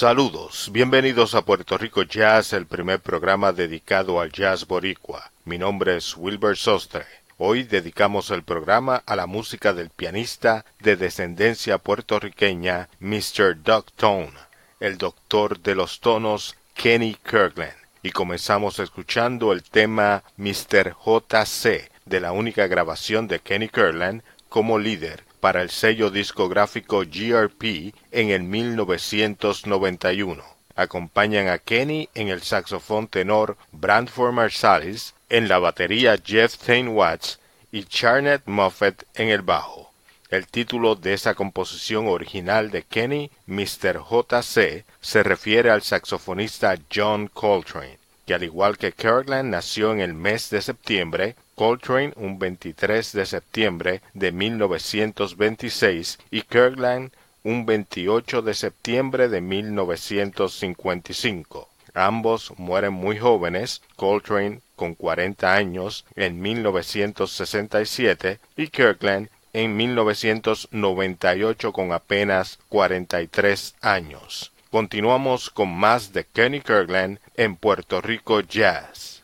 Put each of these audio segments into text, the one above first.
Saludos, bienvenidos a Puerto Rico Jazz, el primer programa dedicado al jazz boricua. Mi nombre es Wilbur Sostre. Hoy dedicamos el programa a la música del pianista de descendencia puertorriqueña Mr. Doug Tone, el doctor de los tonos Kenny Kirkland. Y comenzamos escuchando el tema Mr. JC de la única grabación de Kenny Kirkland como líder para el sello discográfico GRP en el 1991. Acompañan a Kenny en el saxofón tenor Brandford Marsalis, en la batería Jeff Tain Watts y Charnet Moffett en el bajo. El título de esa composición original de Kenny, Mr. JC, se refiere al saxofonista John Coltrane, que al igual que Kirkland nació en el mes de septiembre Coltrane un 23 de septiembre de 1926 y Kirkland un 28 de septiembre de 1955. Ambos mueren muy jóvenes, Coltrane con 40 años en 1967 y Kirkland en 1998 con apenas 43 años. Continuamos con más de Kenny Kirkland en Puerto Rico Jazz.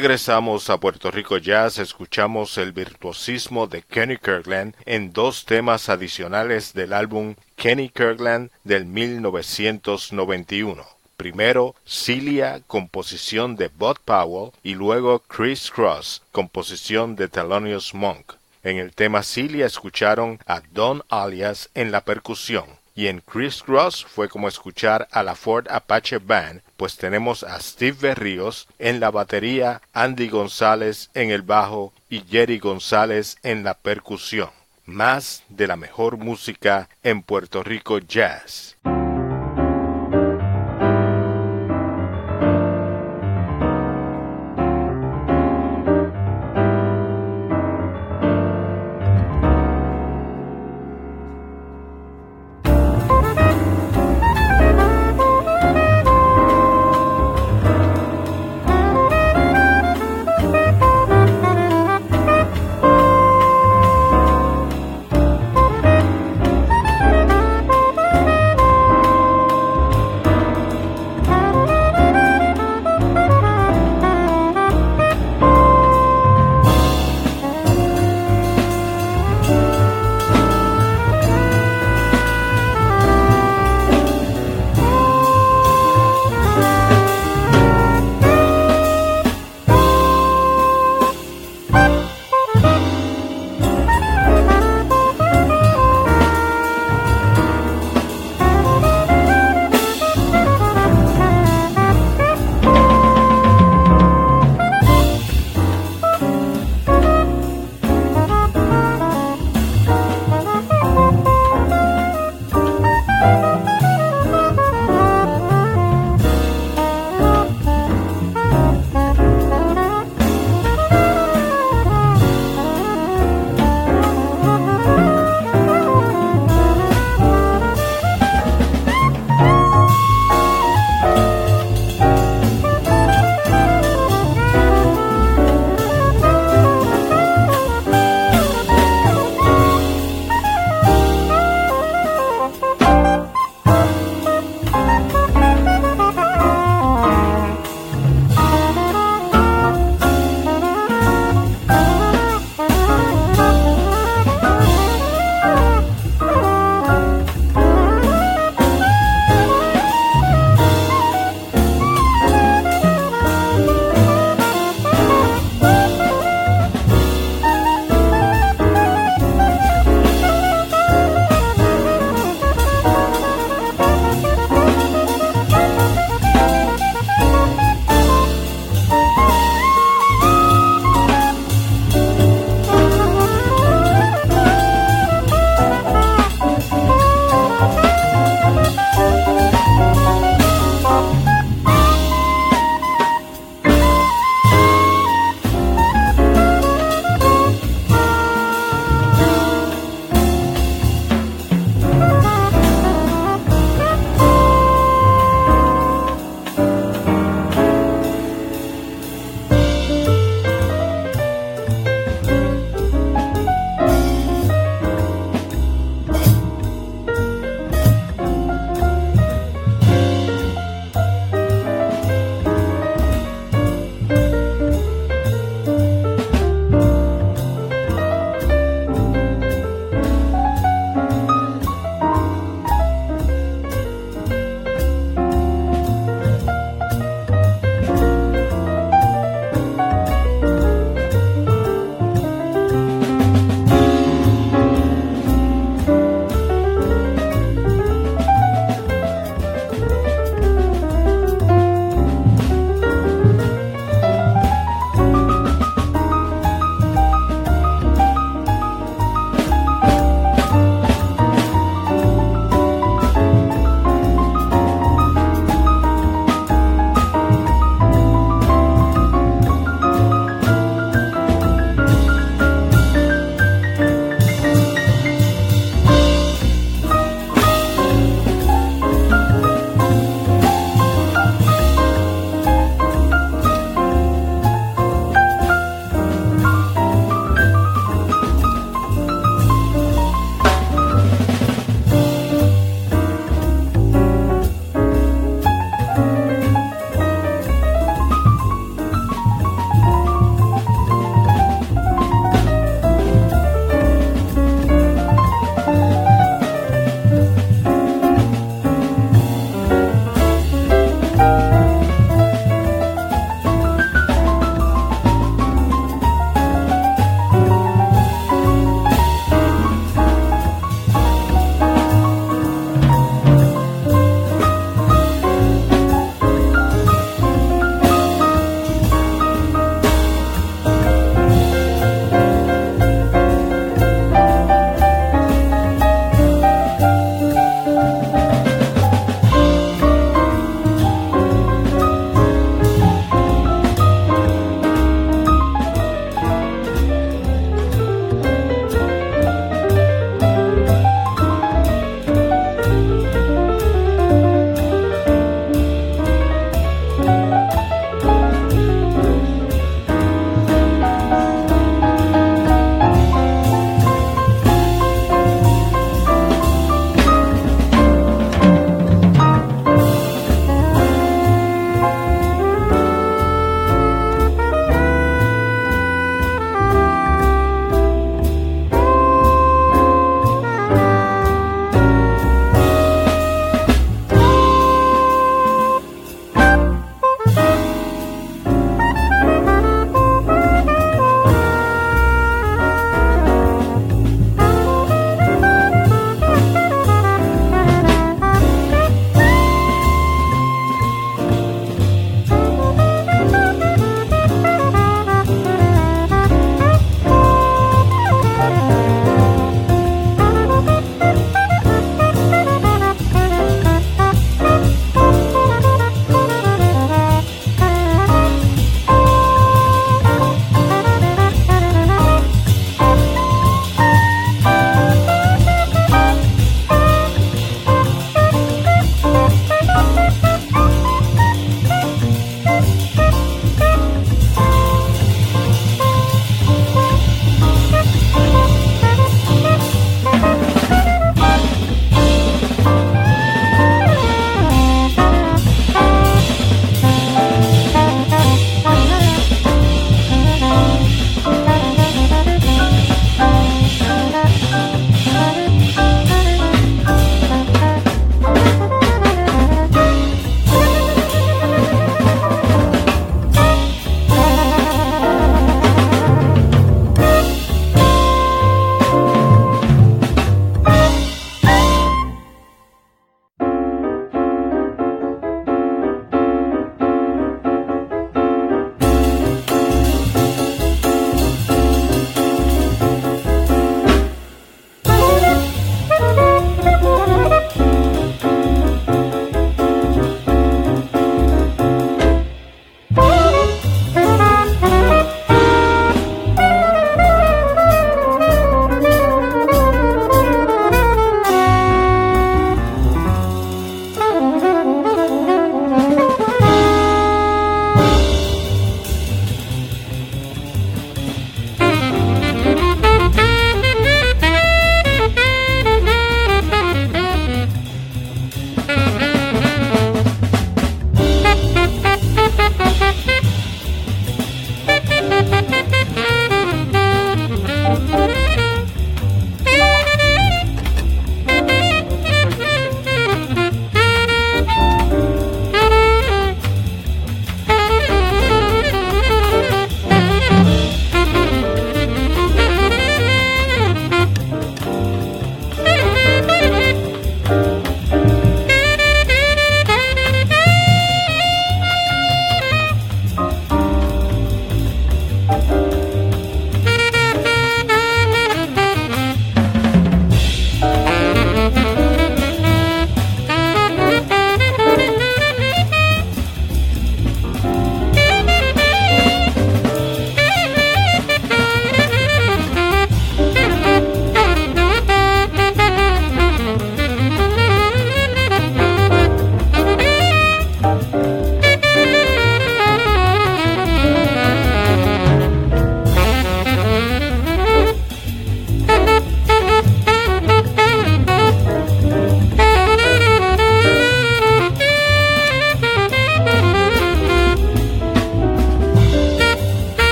Regresamos a Puerto Rico Jazz, escuchamos el virtuosismo de Kenny Kirkland en dos temas adicionales del álbum Kenny Kirkland del 1991. Primero, Celia, composición de Bud Powell, y luego Chris Cross, composición de Thelonious Monk. En el tema Celia escucharon a Don Alias en la percusión y en Chris Cross fue como escuchar a la Ford Apache Band, pues tenemos a Steve Berríos en la batería, Andy González en el bajo y Jerry González en la percusión. Más de la mejor música en Puerto Rico Jazz.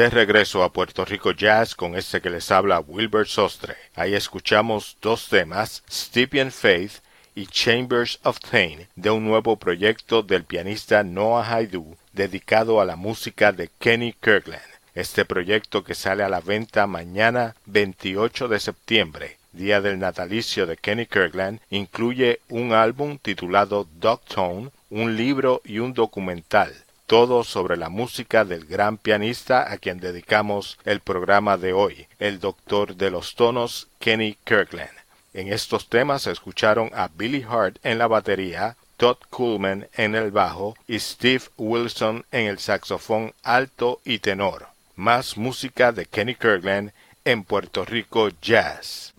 De regreso a Puerto Rico Jazz con este que les habla Wilbur Sostre. Ahí escuchamos dos temas, Stypian Faith y Chambers of Pain, de un nuevo proyecto del pianista Noah Haidu dedicado a la música de Kenny Kirkland. Este proyecto que sale a la venta mañana 28 de septiembre, día del natalicio de Kenny Kirkland, incluye un álbum titulado Dog Tone, un libro y un documental todo sobre la música del gran pianista a quien dedicamos el programa de hoy, el doctor de los tonos Kenny Kirkland. En estos temas escucharon a Billy Hart en la batería, Todd Coolman en el bajo y Steve Wilson en el saxofón alto y tenor. Más música de Kenny Kirkland en Puerto Rico Jazz.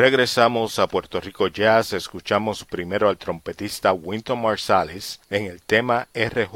Regresamos a Puerto Rico Jazz, escuchamos primero al trompetista Winton Marsalis en el tema RJ,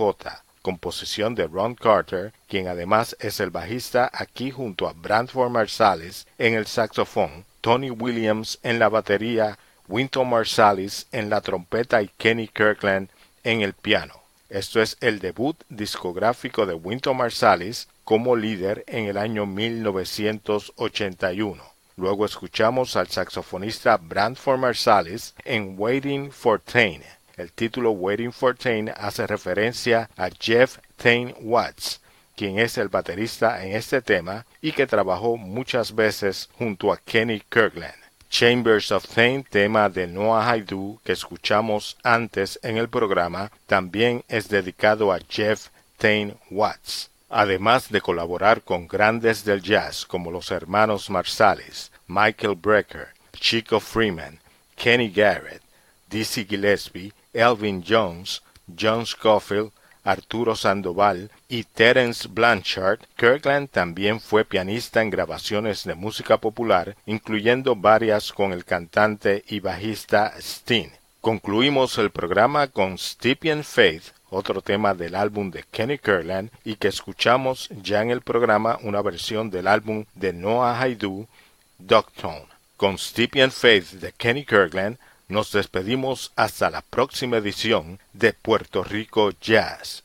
composición de Ron Carter, quien además es el bajista aquí junto a Brantford Marsalis en el saxofón, Tony Williams en la batería, Winton Marsalis en la trompeta y Kenny Kirkland en el piano. Esto es el debut discográfico de Winton Marsalis como líder en el año 1981. Luego escuchamos al saxofonista Brantford Marsalis en Waiting for Tane. El título Waiting for Tane hace referencia a Jeff Tane Watts, quien es el baterista en este tema y que trabajó muchas veces junto a Kenny Kirkland. Chambers of Tane, tema de Noah Haidu que escuchamos antes en el programa, también es dedicado a Jeff Tane Watts además de colaborar con grandes del jazz como los hermanos Marsalis, Michael Brecker, Chico Freeman, Kenny Garrett, Dizzy Gillespie, Elvin Jones, John Scofield, Arturo Sandoval y Terence Blanchard, Kirkland también fue pianista en grabaciones de música popular, incluyendo varias con el cantante y bajista Steen. Concluimos el programa con Stephen Faith, otro tema del álbum de Kenny Kirkland y que escuchamos ya en el programa una versión del álbum de Noah Haidu, Ducktone. Con Stephen Faith de Kenny Kirkland nos despedimos hasta la próxima edición de Puerto Rico Jazz.